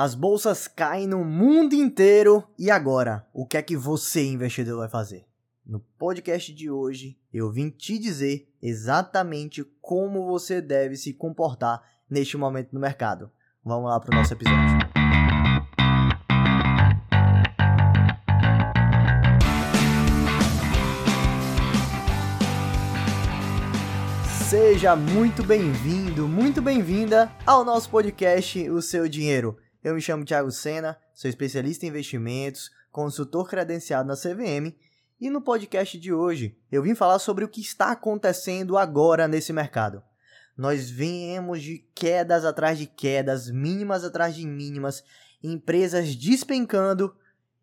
As bolsas caem no mundo inteiro e agora, o que é que você, investidor, vai fazer? No podcast de hoje, eu vim te dizer exatamente como você deve se comportar neste momento no mercado. Vamos lá para o nosso episódio. Seja muito bem-vindo, muito bem-vinda ao nosso podcast O Seu Dinheiro. Eu me chamo Thiago Sena, sou especialista em investimentos, consultor credenciado na CVM e no podcast de hoje eu vim falar sobre o que está acontecendo agora nesse mercado. Nós viemos de quedas atrás de quedas, mínimas atrás de mínimas, empresas despencando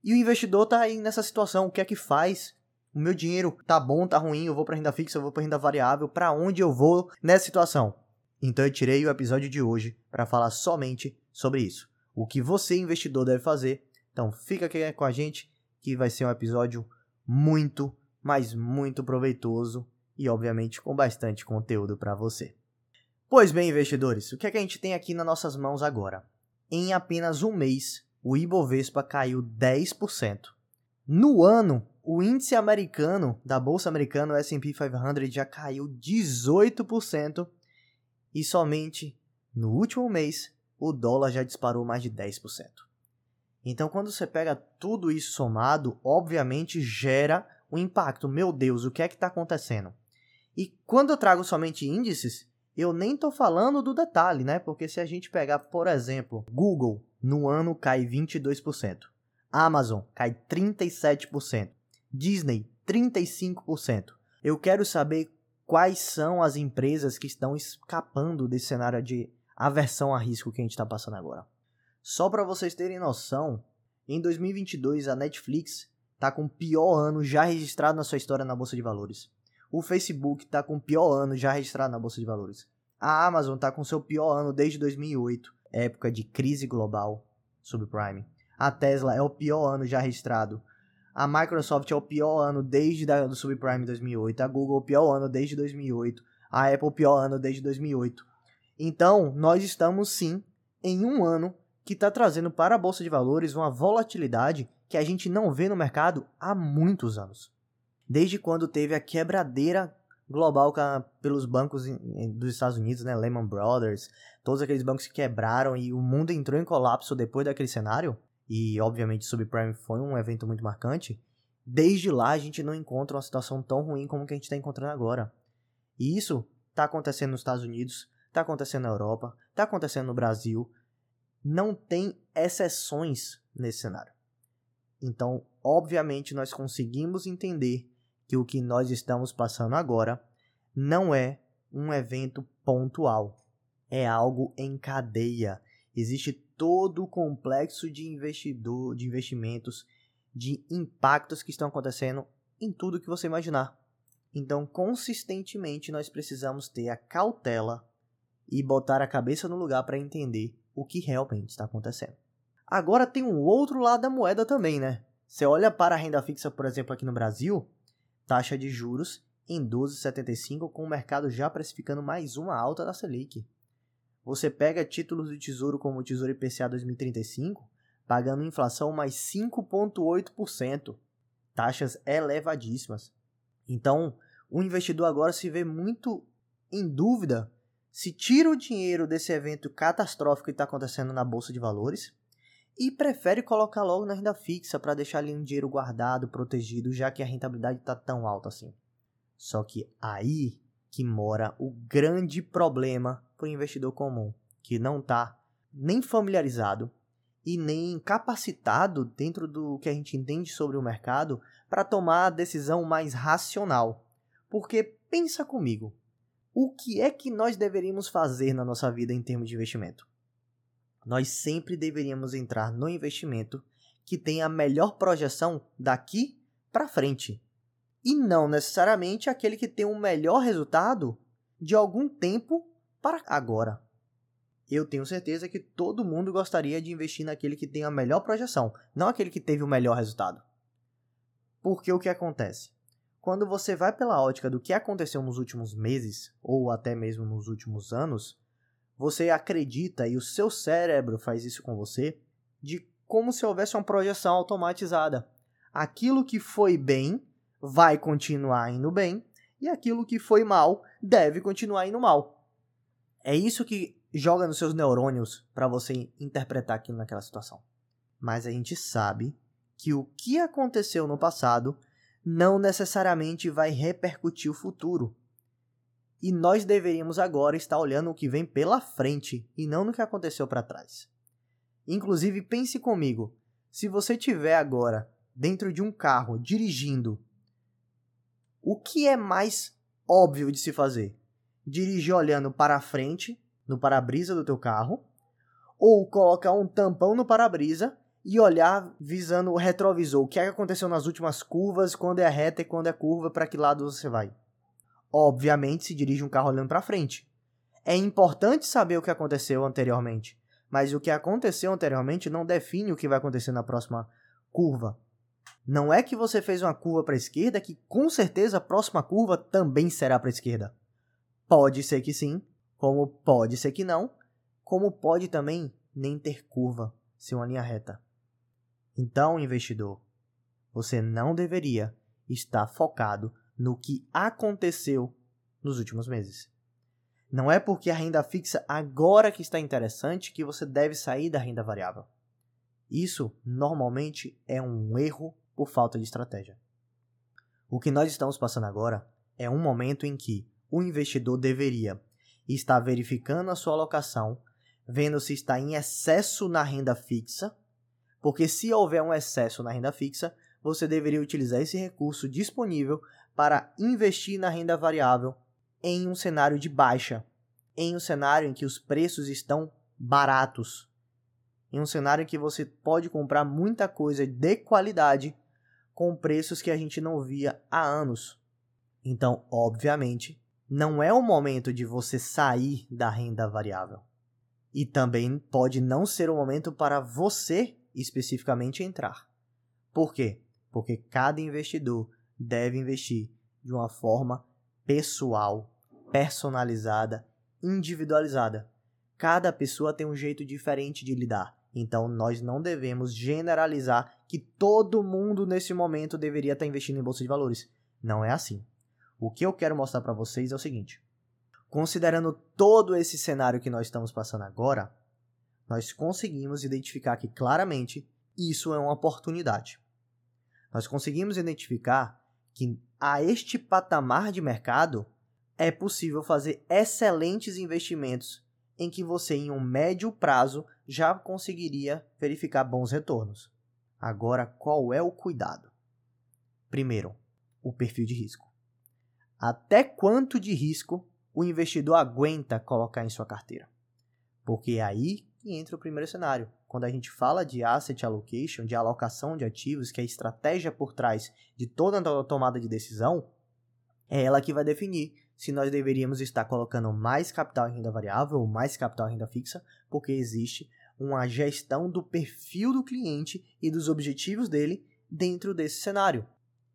e o investidor está aí nessa situação. O que é que faz? O meu dinheiro tá bom, tá ruim, eu vou para renda fixa, eu vou para renda variável, para onde eu vou nessa situação? Então eu tirei o episódio de hoje para falar somente sobre isso o que você, investidor, deve fazer. Então fica aqui com a gente que vai ser um episódio muito, mas muito proveitoso e, obviamente, com bastante conteúdo para você. Pois bem, investidores, o que, é que a gente tem aqui nas nossas mãos agora? Em apenas um mês, o Ibovespa caiu 10%. No ano, o índice americano da bolsa americana, o S&P 500, já caiu 18% e somente no último mês o dólar já disparou mais de 10%. Então, quando você pega tudo isso somado, obviamente gera um impacto. Meu Deus, o que é que está acontecendo? E quando eu trago somente índices, eu nem estou falando do detalhe, né? Porque se a gente pegar, por exemplo, Google, no ano cai 22%, Amazon cai 37%, Disney 35%. Eu quero saber quais são as empresas que estão escapando desse cenário de aversão a risco que a gente está passando agora. Só para vocês terem noção, em 2022 a Netflix está com o pior ano já registrado na sua história na bolsa de valores. O Facebook está com o pior ano já registrado na bolsa de valores. A Amazon está com seu pior ano desde 2008, época de crise global subprime. A Tesla é o pior ano já registrado. A Microsoft é o pior ano desde da, do subprime 2008. A Google é o pior ano desde 2008. A Apple o pior ano desde 2008. Então, nós estamos sim em um ano que está trazendo para a Bolsa de Valores uma volatilidade que a gente não vê no mercado há muitos anos. Desde quando teve a quebradeira global pelos bancos dos Estados Unidos, né, Lehman Brothers, todos aqueles bancos que quebraram e o mundo entrou em colapso depois daquele cenário, e obviamente subprime foi um evento muito marcante, desde lá a gente não encontra uma situação tão ruim como que a gente está encontrando agora. E isso está acontecendo nos Estados Unidos, está acontecendo na Europa, está acontecendo no Brasil. Não tem exceções nesse cenário. Então, obviamente, nós conseguimos entender que o que nós estamos passando agora não é um evento pontual, é algo em cadeia. Existe todo o complexo de investidor, de investimentos, de impactos que estão acontecendo em tudo que você imaginar. Então, consistentemente, nós precisamos ter a cautela e botar a cabeça no lugar para entender o que realmente está acontecendo. Agora tem um outro lado da moeda também, né? Você olha para a renda fixa, por exemplo, aqui no Brasil, taxa de juros em 12,75 com o mercado já precificando mais uma alta da Selic. Você pega títulos do Tesouro como o Tesouro IPCA 2035, pagando inflação mais 5,8%, taxas elevadíssimas. Então, o investidor agora se vê muito em dúvida se tira o dinheiro desse evento catastrófico que está acontecendo na bolsa de valores e prefere colocar logo na renda fixa para deixar ali um dinheiro guardado, protegido, já que a rentabilidade está tão alta assim. Só que aí que mora o grande problema para o investidor comum, que não está nem familiarizado e nem capacitado dentro do que a gente entende sobre o mercado para tomar a decisão mais racional. Porque pensa comigo, o que é que nós deveríamos fazer na nossa vida em termos de investimento? Nós sempre deveríamos entrar no investimento que tem a melhor projeção daqui para frente e não necessariamente aquele que tem o um melhor resultado de algum tempo para agora. Eu tenho certeza que todo mundo gostaria de investir naquele que tem a melhor projeção, não aquele que teve o melhor resultado. Porque o que acontece? Quando você vai pela ótica do que aconteceu nos últimos meses, ou até mesmo nos últimos anos, você acredita e o seu cérebro faz isso com você de como se houvesse uma projeção automatizada. Aquilo que foi bem vai continuar indo bem e aquilo que foi mal deve continuar indo mal. É isso que joga nos seus neurônios para você interpretar aquilo naquela situação. Mas a gente sabe que o que aconteceu no passado não necessariamente vai repercutir o futuro. E nós deveríamos agora estar olhando o que vem pela frente e não no que aconteceu para trás. Inclusive, pense comigo: se você tiver agora dentro de um carro dirigindo, o que é mais óbvio de se fazer? Dirigir olhando para frente, no para-brisa do teu carro, ou colocar um tampão no para-brisa e olhar visando o retrovisor, o que, é que aconteceu nas últimas curvas, quando é reta e quando é curva, para que lado você vai. Obviamente se dirige um carro olhando para frente. É importante saber o que aconteceu anteriormente, mas o que aconteceu anteriormente não define o que vai acontecer na próxima curva. Não é que você fez uma curva para a esquerda que com certeza a próxima curva também será para a esquerda. Pode ser que sim, como pode ser que não, como pode também nem ter curva, ser uma linha reta. Então, investidor, você não deveria estar focado no que aconteceu nos últimos meses. Não é porque a renda fixa agora que está interessante que você deve sair da renda variável. Isso normalmente é um erro por falta de estratégia. O que nós estamos passando agora é um momento em que o investidor deveria estar verificando a sua alocação, vendo se está em excesso na renda fixa porque se houver um excesso na renda fixa, você deveria utilizar esse recurso disponível para investir na renda variável em um cenário de baixa, em um cenário em que os preços estão baratos, em um cenário em que você pode comprar muita coisa de qualidade com preços que a gente não via há anos. Então, obviamente, não é o momento de você sair da renda variável. E também pode não ser o momento para você especificamente entrar. Por quê? Porque cada investidor deve investir de uma forma pessoal, personalizada, individualizada. Cada pessoa tem um jeito diferente de lidar. Então nós não devemos generalizar que todo mundo nesse momento deveria estar investindo em bolsa de valores. Não é assim. O que eu quero mostrar para vocês é o seguinte: considerando todo esse cenário que nós estamos passando agora, nós conseguimos identificar que claramente isso é uma oportunidade. Nós conseguimos identificar que a este patamar de mercado é possível fazer excelentes investimentos em que você em um médio prazo já conseguiria verificar bons retornos. Agora, qual é o cuidado? Primeiro, o perfil de risco. Até quanto de risco o investidor aguenta colocar em sua carteira? Porque é aí e entra o primeiro cenário. Quando a gente fala de asset allocation, de alocação de ativos, que é a estratégia por trás de toda a tomada de decisão, é ela que vai definir se nós deveríamos estar colocando mais capital em renda variável ou mais capital em renda fixa, porque existe uma gestão do perfil do cliente e dos objetivos dele dentro desse cenário.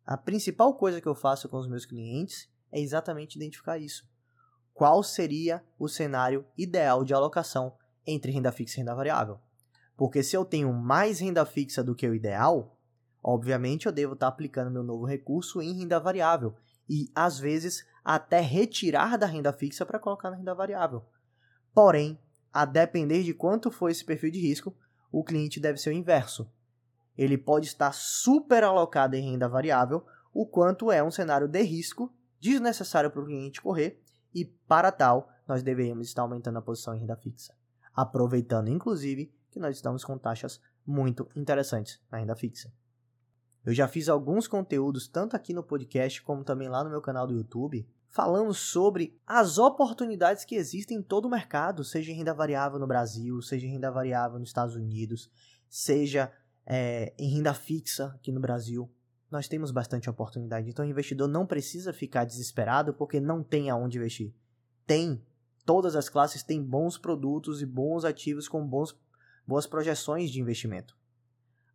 A principal coisa que eu faço com os meus clientes é exatamente identificar isso. Qual seria o cenário ideal de alocação entre renda fixa e renda variável. Porque se eu tenho mais renda fixa do que o ideal, obviamente eu devo estar aplicando meu novo recurso em renda variável e às vezes até retirar da renda fixa para colocar na renda variável. Porém, a depender de quanto for esse perfil de risco, o cliente deve ser o inverso. Ele pode estar super alocado em renda variável, o quanto é um cenário de risco desnecessário para o cliente correr, e para tal, nós deveríamos estar aumentando a posição em renda fixa aproveitando inclusive que nós estamos com taxas muito interessantes na renda fixa. Eu já fiz alguns conteúdos tanto aqui no podcast como também lá no meu canal do YouTube, falando sobre as oportunidades que existem em todo o mercado, seja em renda variável no Brasil, seja em renda variável nos Estados Unidos, seja é, em renda fixa aqui no Brasil. Nós temos bastante oportunidade, então o investidor não precisa ficar desesperado porque não tem aonde investir. Tem todas as classes têm bons produtos e bons ativos com bons, boas projeções de investimento.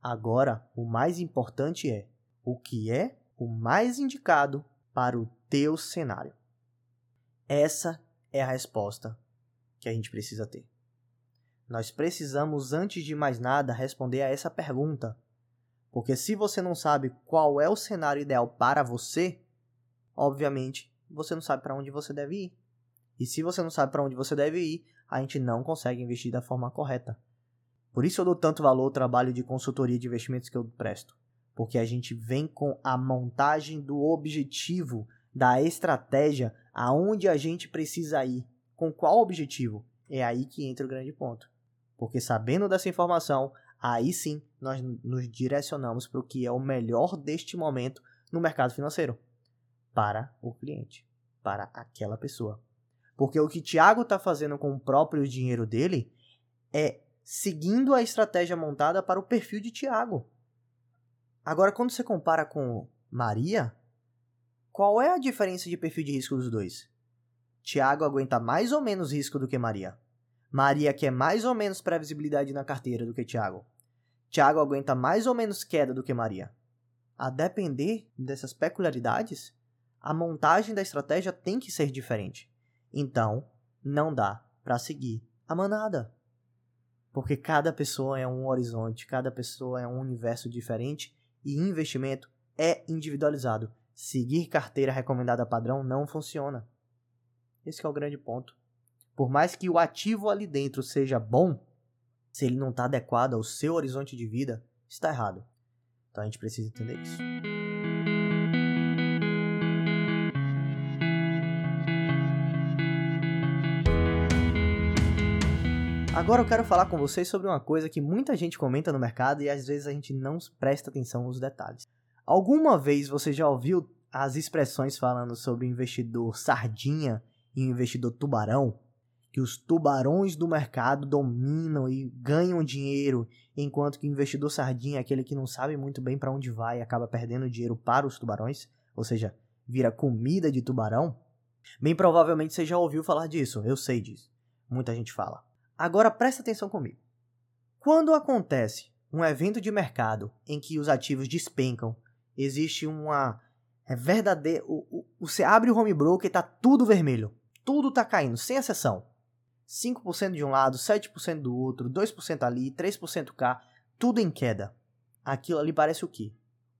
Agora, o mais importante é o que é o mais indicado para o teu cenário. Essa é a resposta que a gente precisa ter. Nós precisamos, antes de mais nada, responder a essa pergunta. Porque se você não sabe qual é o cenário ideal para você, obviamente você não sabe para onde você deve ir. E se você não sabe para onde você deve ir, a gente não consegue investir da forma correta. Por isso eu dou tanto valor ao trabalho de consultoria de investimentos que eu presto. Porque a gente vem com a montagem do objetivo, da estratégia, aonde a gente precisa ir. Com qual objetivo? É aí que entra o grande ponto. Porque sabendo dessa informação, aí sim nós nos direcionamos para o que é o melhor deste momento no mercado financeiro para o cliente, para aquela pessoa. Porque o que Tiago está fazendo com o próprio dinheiro dele é seguindo a estratégia montada para o perfil de Tiago. Agora, quando você compara com Maria, qual é a diferença de perfil de risco dos dois? Tiago aguenta mais ou menos risco do que Maria. Maria quer mais ou menos previsibilidade na carteira do que Tiago. Tiago aguenta mais ou menos queda do que Maria. A depender dessas peculiaridades, a montagem da estratégia tem que ser diferente. Então, não dá para seguir a manada. Porque cada pessoa é um horizonte, cada pessoa é um universo diferente e investimento é individualizado. Seguir carteira recomendada padrão não funciona. Esse é o grande ponto. Por mais que o ativo ali dentro seja bom, se ele não está adequado ao seu horizonte de vida, está errado. Então a gente precisa entender isso. Agora eu quero falar com vocês sobre uma coisa que muita gente comenta no mercado e às vezes a gente não presta atenção nos detalhes. Alguma vez você já ouviu as expressões falando sobre investidor sardinha e investidor tubarão? Que os tubarões do mercado dominam e ganham dinheiro, enquanto que o investidor sardinha é aquele que não sabe muito bem para onde vai e acaba perdendo dinheiro para os tubarões, ou seja, vira comida de tubarão? Bem provavelmente você já ouviu falar disso, eu sei disso. Muita gente fala. Agora presta atenção comigo. Quando acontece um evento de mercado em que os ativos despencam, existe uma é verdadeiro, você abre o home broker e tá tudo vermelho, tudo tá caindo, sem exceção. 5% de um lado, 7% do outro, 2% ali, 3% cá, tudo em queda. Aquilo ali parece o quê?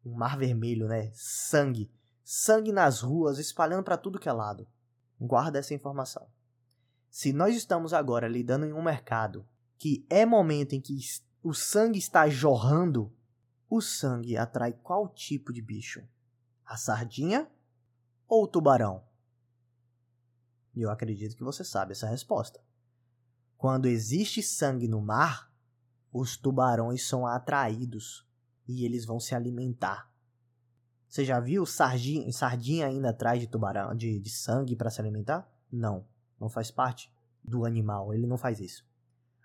Um mar vermelho, né? Sangue. Sangue nas ruas, espalhando para tudo que é lado. Guarda essa informação. Se nós estamos agora lidando em um mercado que é momento em que o sangue está jorrando, o sangue atrai qual tipo de bicho? A sardinha ou o tubarão? E eu acredito que você sabe essa resposta. Quando existe sangue no mar, os tubarões são atraídos e eles vão se alimentar. Você já viu sardinha, sardinha ainda atrás de tubarão de, de sangue para se alimentar? Não não faz parte do animal, ele não faz isso.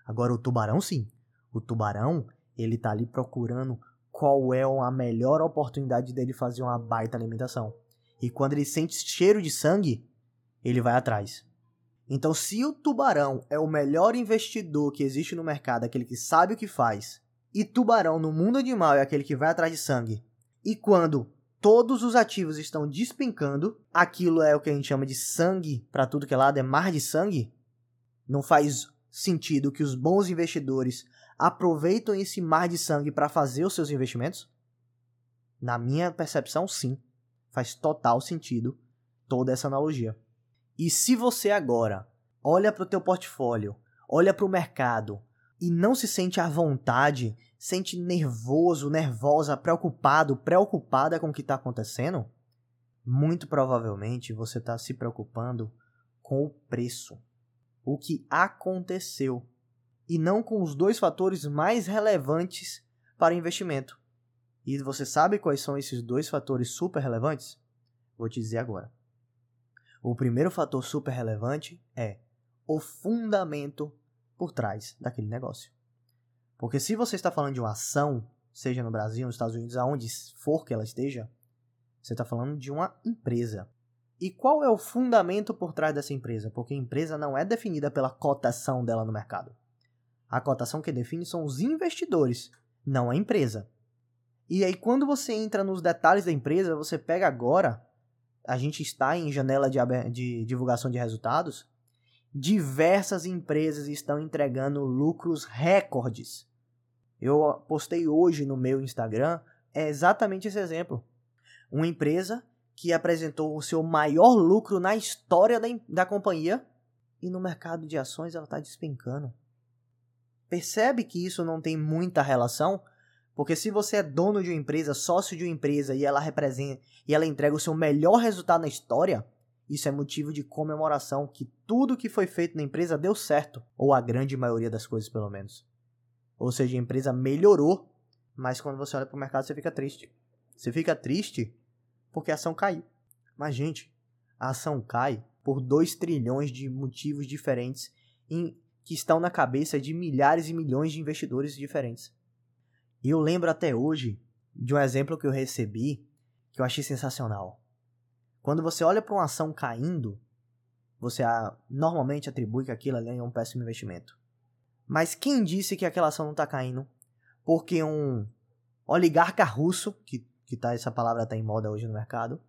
Agora o tubarão sim. O tubarão, ele tá ali procurando qual é a melhor oportunidade dele fazer uma baita alimentação. E quando ele sente cheiro de sangue, ele vai atrás. Então, se o tubarão é o melhor investidor que existe no mercado, aquele que sabe o que faz, e tubarão no mundo animal é aquele que vai atrás de sangue, e quando todos os ativos estão despencando, aquilo é o que a gente chama de sangue para tudo que é lado, é mar de sangue. Não faz sentido que os bons investidores aproveitem esse mar de sangue para fazer os seus investimentos? Na minha percepção, sim. Faz total sentido toda essa analogia. E se você agora olha para o teu portfólio, olha para o mercado e não se sente à vontade sente nervoso, nervosa, preocupado, preocupada com o que está acontecendo, muito provavelmente você está se preocupando com o preço, o que aconteceu, e não com os dois fatores mais relevantes para investimento. E você sabe quais são esses dois fatores super relevantes? Vou te dizer agora. O primeiro fator super relevante é o fundamento por trás daquele negócio. Porque se você está falando de uma ação, seja no Brasil, nos Estados Unidos, aonde for que ela esteja, você está falando de uma empresa. E qual é o fundamento por trás dessa empresa? Porque a empresa não é definida pela cotação dela no mercado. A cotação que define são os investidores, não a empresa. E aí, quando você entra nos detalhes da empresa, você pega agora, a gente está em janela de, de divulgação de resultados, Diversas empresas estão entregando lucros recordes. Eu postei hoje no meu Instagram é exatamente esse exemplo. Uma empresa que apresentou o seu maior lucro na história da, da companhia e no mercado de ações ela está despencando. Percebe que isso não tem muita relação? Porque se você é dono de uma empresa, sócio de uma empresa e ela representa e ela entrega o seu melhor resultado na história, isso é motivo de comemoração que tudo que foi feito na empresa deu certo, ou a grande maioria das coisas pelo menos. Ou seja, a empresa melhorou, mas quando você olha para o mercado você fica triste. Você fica triste porque a ação caiu. Mas gente, a ação cai por 2 trilhões de motivos diferentes em que estão na cabeça de milhares e milhões de investidores diferentes. Eu lembro até hoje de um exemplo que eu recebi que eu achei sensacional. Quando você olha para uma ação caindo, você a, normalmente atribui que aquilo ali é um péssimo investimento. Mas quem disse que aquela ação não está caindo? Porque um oligarca russo, que, que tá, essa palavra está em moda hoje no mercado,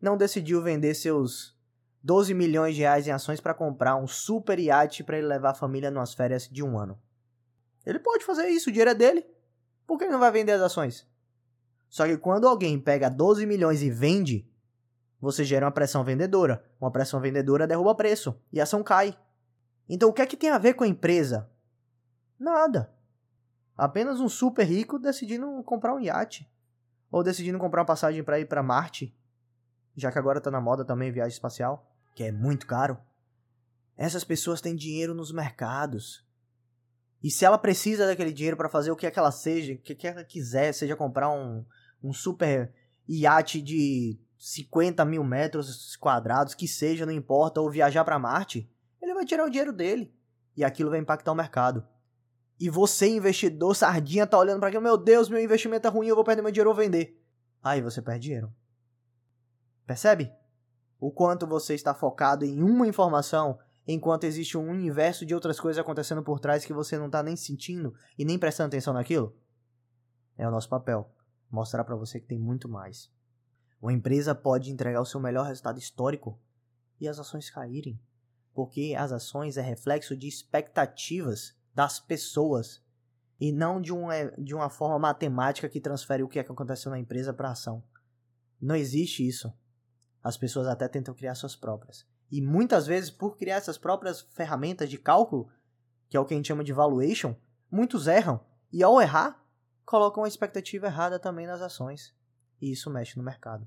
não decidiu vender seus 12 milhões de reais em ações para comprar um super iate para ele levar a família nas férias de um ano. Ele pode fazer isso, o dinheiro é dele. Por que ele não vai vender as ações? Só que quando alguém pega 12 milhões e vende, você gera uma pressão vendedora. Uma pressão vendedora derruba preço e a ação cai. Então o que é que tem a ver com a empresa? Nada. Apenas um super rico decidindo comprar um iate. Ou decidindo comprar uma passagem para ir para Marte. Já que agora tá na moda também viagem espacial que é muito caro. Essas pessoas têm dinheiro nos mercados. E se ela precisa daquele dinheiro para fazer o que é que ela seja, o que, é que ela quiser, seja comprar um, um super iate de 50 mil metros quadrados, que seja, não importa, ou viajar para Marte, ele vai tirar o dinheiro dele. E aquilo vai impactar o mercado. E você, investidor sardinha, tá olhando para aquilo, meu Deus, meu investimento é ruim, eu vou perder meu dinheiro, vou vender. Aí você perde dinheiro. Percebe? o quanto você está focado em uma informação, enquanto existe um universo de outras coisas acontecendo por trás que você não está nem sentindo e nem prestando atenção naquilo? É o nosso papel mostrar para você que tem muito mais. Uma empresa pode entregar o seu melhor resultado histórico e as ações caírem, porque as ações é reflexo de expectativas das pessoas e não de, um, de uma forma matemática que transfere o que, é que aconteceu na empresa para a ação. Não existe isso. As pessoas até tentam criar suas próprias. E muitas vezes, por criar essas próprias ferramentas de cálculo, que é o que a gente chama de valuation, muitos erram. E ao errar, colocam a expectativa errada também nas ações. E isso mexe no mercado.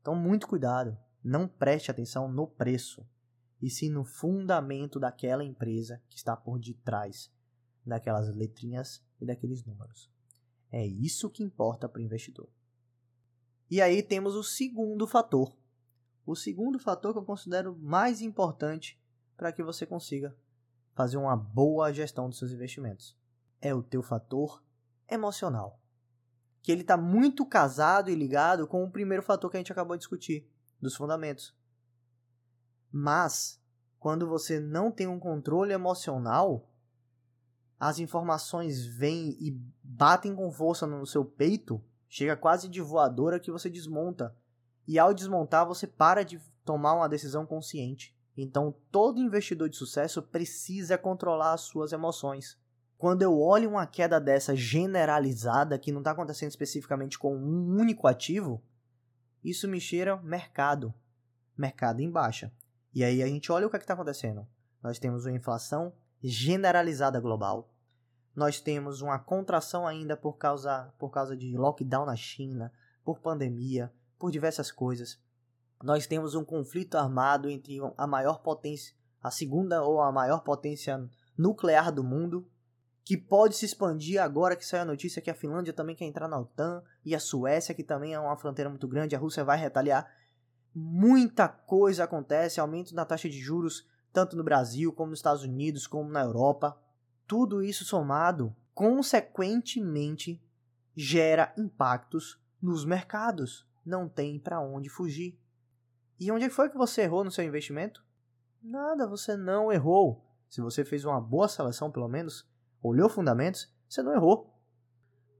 Então, muito cuidado. Não preste atenção no preço, e sim no fundamento daquela empresa que está por detrás daquelas letrinhas e daqueles números. É isso que importa para o investidor. E aí temos o segundo fator. O segundo fator que eu considero mais importante para que você consiga fazer uma boa gestão dos seus investimentos é o teu fator emocional. Que ele está muito casado e ligado com o primeiro fator que a gente acabou de discutir, dos fundamentos. Mas, quando você não tem um controle emocional, as informações vêm e batem com força no seu peito Chega quase de voadora que você desmonta. E ao desmontar, você para de tomar uma decisão consciente. Então, todo investidor de sucesso precisa controlar as suas emoções. Quando eu olho uma queda dessa generalizada, que não está acontecendo especificamente com um único ativo, isso me cheira mercado. Mercado em baixa. E aí a gente olha o que é está acontecendo. Nós temos uma inflação generalizada global nós temos uma contração ainda por causa, por causa de lockdown na China, por pandemia, por diversas coisas. Nós temos um conflito armado entre a maior potência, a segunda ou a maior potência nuclear do mundo, que pode se expandir agora que saiu a notícia que a Finlândia também quer entrar na OTAN e a Suécia, que também é uma fronteira muito grande, a Rússia vai retaliar. Muita coisa acontece, aumento na taxa de juros, tanto no Brasil, como nos Estados Unidos, como na Europa. Tudo isso somado, consequentemente, gera impactos nos mercados. Não tem para onde fugir. E onde foi que você errou no seu investimento? Nada, você não errou. Se você fez uma boa seleção, pelo menos, olhou fundamentos, você não errou.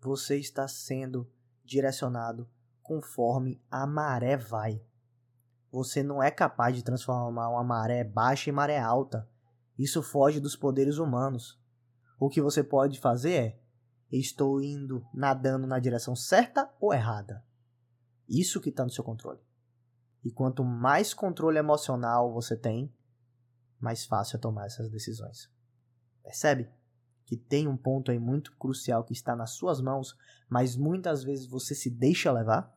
Você está sendo direcionado conforme a maré vai. Você não é capaz de transformar uma maré baixa em maré alta. Isso foge dos poderes humanos. O que você pode fazer é: estou indo nadando na direção certa ou errada? Isso que está no seu controle. E quanto mais controle emocional você tem, mais fácil é tomar essas decisões. Percebe? Que tem um ponto aí muito crucial que está nas suas mãos, mas muitas vezes você se deixa levar?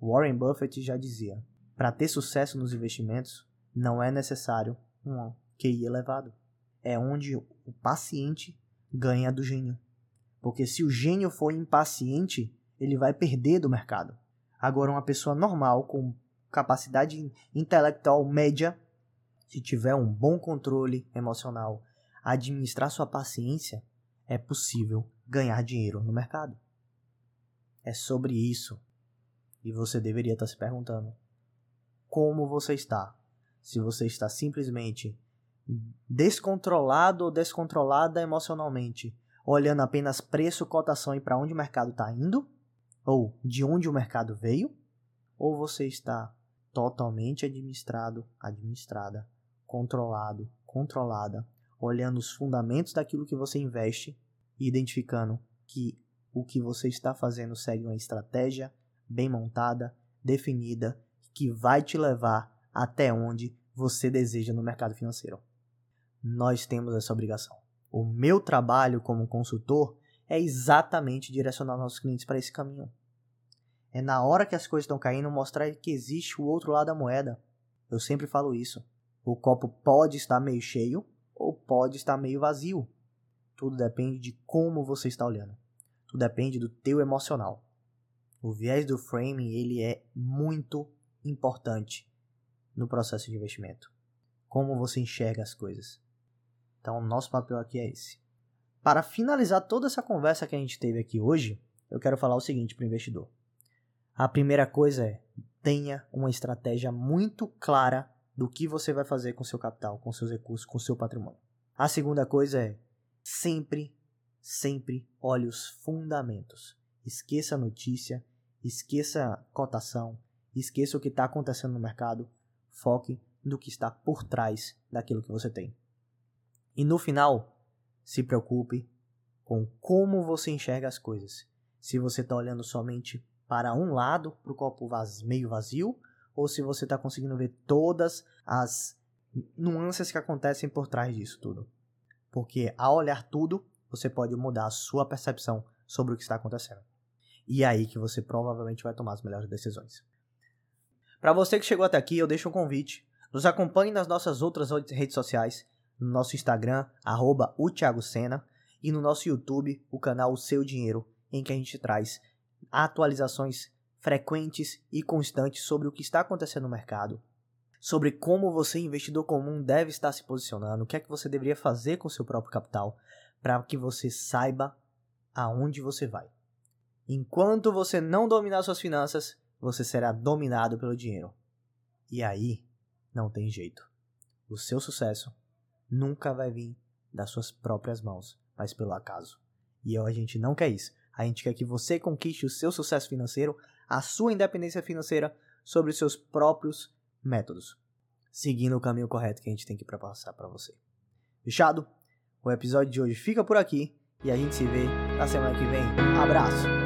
Warren Buffett já dizia: para ter sucesso nos investimentos, não é necessário um QI elevado. É onde o paciente ganha do gênio. Porque se o gênio for impaciente, ele vai perder do mercado. Agora, uma pessoa normal, com capacidade intelectual média, se tiver um bom controle emocional, administrar sua paciência, é possível ganhar dinheiro no mercado. É sobre isso. E você deveria estar se perguntando: como você está? Se você está simplesmente descontrolado ou descontrolada emocionalmente, olhando apenas preço, cotação e para onde o mercado está indo, ou de onde o mercado veio, ou você está totalmente administrado, administrada, controlado, controlada, olhando os fundamentos daquilo que você investe e identificando que o que você está fazendo segue uma estratégia bem montada, definida, que vai te levar até onde você deseja no mercado financeiro. Nós temos essa obrigação. O meu trabalho como consultor é exatamente direcionar nossos clientes para esse caminho. É na hora que as coisas estão caindo mostrar que existe o outro lado da moeda. Eu sempre falo isso. O copo pode estar meio cheio ou pode estar meio vazio. Tudo depende de como você está olhando. Tudo depende do teu emocional. O viés do framing ele é muito importante no processo de investimento. Como você enxerga as coisas. Então, nosso papel aqui é esse. Para finalizar toda essa conversa que a gente teve aqui hoje, eu quero falar o seguinte para o investidor. A primeira coisa é tenha uma estratégia muito clara do que você vai fazer com seu capital, com seus recursos, com seu patrimônio. A segunda coisa é sempre, sempre olhe os fundamentos. Esqueça a notícia, esqueça a cotação, esqueça o que está acontecendo no mercado, foque no que está por trás daquilo que você tem. E no final, se preocupe com como você enxerga as coisas. Se você está olhando somente para um lado, para o copo meio vazio, ou se você está conseguindo ver todas as nuances que acontecem por trás disso tudo. Porque ao olhar tudo, você pode mudar a sua percepção sobre o que está acontecendo. E é aí que você provavelmente vai tomar as melhores decisões. Para você que chegou até aqui, eu deixo um convite. Nos acompanhe nas nossas outras redes sociais, no nosso Instagram, arroba o Thiago Sena, e no nosso YouTube, o canal O Seu Dinheiro, em que a gente traz atualizações frequentes e constantes sobre o que está acontecendo no mercado, sobre como você, investidor comum, deve estar se posicionando, o que é que você deveria fazer com seu próprio capital, para que você saiba aonde você vai. Enquanto você não dominar suas finanças, você será dominado pelo dinheiro. E aí, não tem jeito. O seu sucesso nunca vai vir das suas próprias mãos, mas pelo acaso. E a gente não quer isso. A gente quer que você conquiste o seu sucesso financeiro, a sua independência financeira sobre os seus próprios métodos, seguindo o caminho correto que a gente tem que passar para você. Fechado? O episódio de hoje fica por aqui e a gente se vê na semana que vem. Abraço!